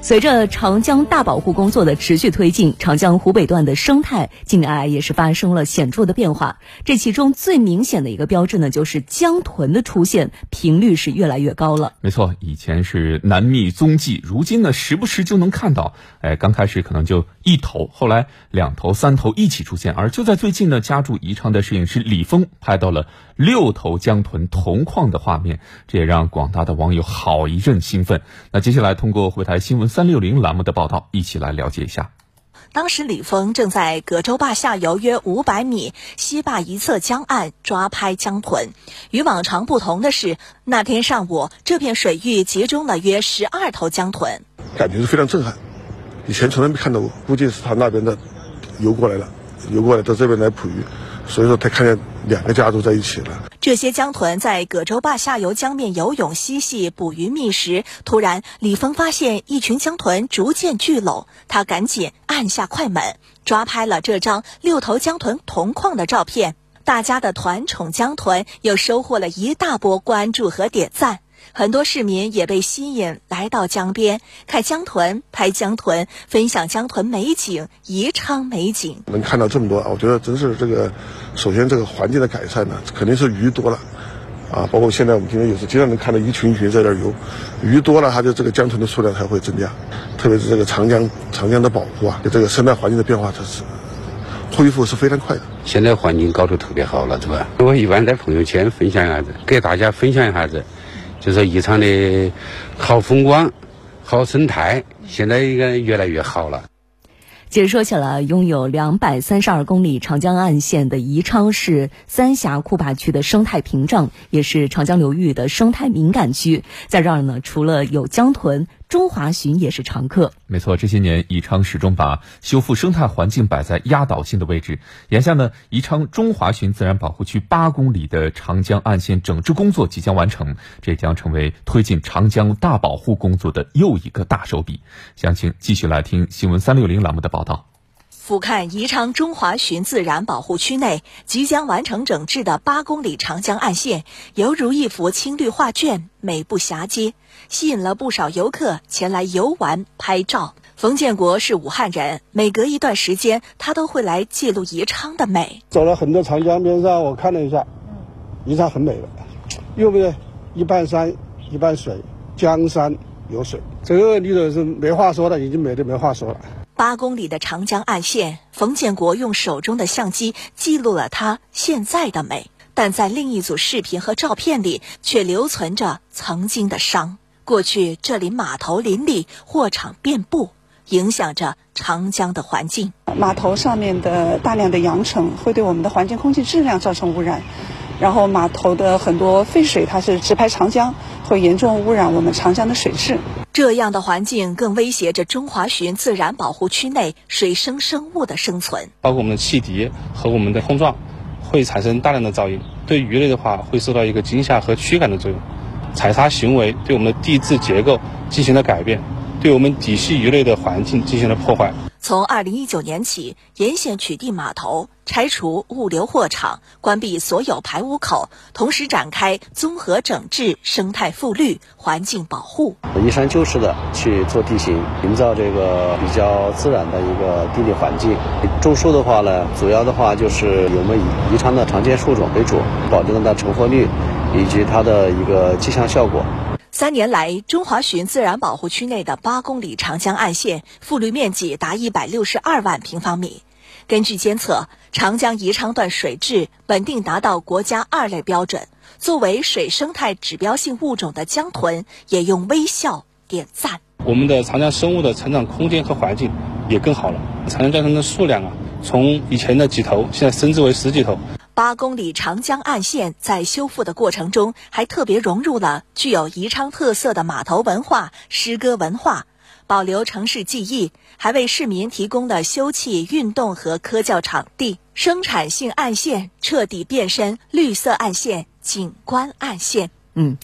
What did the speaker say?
随着长江大保护工作的持续推进，长江湖北段的生态近年来也是发生了显著的变化。这其中最明显的一个标志呢，就是江豚的出现频率是越来越高了。没错，以前是难觅踪迹，如今呢，时不时就能看到。哎，刚开始可能就一头，后来两头、三头一起出现。而就在最近呢，家住宜昌的摄影师李峰拍到了六头江豚同框的画面，这也让广大的网友好一阵兴奋。那接下来通过汇台新闻。三六零栏目的报道，一起来了解一下。当时李峰正在葛洲坝下游约五百米西坝一侧江岸抓拍江豚。与往常不同的是，那天上午这片水域集中了约十二头江豚，感觉是非常震撼。以前从来没看到过，估计是他那边的游过来了，游过来到这边来捕鱼。所以说，他看见两个家族在一起了。这些江豚在葛洲坝下游江面游泳嬉戏、捕鱼觅食。突然，李峰发现一群江豚逐渐聚拢，他赶紧按下快门，抓拍了这张六头江豚同框的照片。大家的团宠江豚又收获了一大波关注和点赞。很多市民也被吸引来到江边看江豚、拍江豚、分享江豚美景、宜昌美景。能看到这么多，我觉得真是这个，首先这个环境的改善呢，肯定是鱼多了，啊，包括现在我们今天有时经常能看到一群一群在那儿游，鱼多了，它就这个江豚的数量才会增加。特别是这个长江长江的保护啊，这个生态环境的变化，它是恢复是非常快的。现在环境搞得特别好了，是吧？我一般在朋友圈分享一下子，给大家分享一下子。就是宜昌的好风光、好生态，现在应该越来越好了。其实说起来，拥有两百三十二公里长江岸线的宜昌市三峡库坝区的生态屏障，也是长江流域的生态敏感区。在这儿呢，除了有江豚。中华鲟也是常客。没错，这些年宜昌始终把修复生态环境摆在压倒性的位置。眼下呢，宜昌中华鲟自然保护区八公里的长江岸线整治工作即将完成，这将成为推进长江大保护工作的又一个大手笔。详情继续来听新闻三六零栏目的报道。俯瞰宜昌中华鲟自然保护区内即将完成整治的八公里长江岸线，犹如一幅青绿画卷，美不暇接，吸引了不少游客前来游玩拍照。冯建国是武汉人，每隔一段时间，他都会来记录宜昌的美。走了很多长江边上，我看了一下，宜昌很美的，右边？一半山，一半水，江山有水，这个里头是没话说的，已经美的没话说了。八公里的长江岸线，冯建国用手中的相机记录了它现在的美，但在另一组视频和照片里却留存着曾经的伤。过去这里码头林立，货场遍布，影响着长江的环境。码头上面的大量的扬尘会对我们的环境空气质量造成污染。然后码头的很多废水，它是直排长江，会严重污染我们长江的水质。这样的环境更威胁着中华鲟自然保护区内水生生物的生存。包括我们的汽笛和我们的碰撞，会产生大量的噪音，对鱼类的话会受到一个惊吓和驱赶的作用。采砂行为对我们的地质结构进行了改变，对我们底栖鱼类的环境进行了破坏。从二零一九年起，沿线取缔码头，拆除物流货场，关闭所有排污口，同时展开综合整治、生态复绿、环境保护。依山就势的去做地形，营造这个比较自然的一个地理环境。种树的话呢，主要的话就是我们以宜昌的常见树种为主，保证它的成活率以及它的一个气象效果。三年来，中华鲟自然保护区内的八公里长江岸线复绿面积达一百六十二万平方米。根据监测，长江宜昌段水质稳定达到国家二类标准。作为水生态指标性物种的江豚也用微笑点赞。我们的长江生物的成长空间和环境也更好了。长江江豚的数量啊，从以前的几头，现在升至为十几头。八公里长江岸线在修复的过程中，还特别融入了具有宜昌特色的码头文化、诗歌文化，保留城市记忆，还为市民提供了休憩、运动和科教场地。生产性岸线彻底变身绿色岸线、景观岸线。嗯。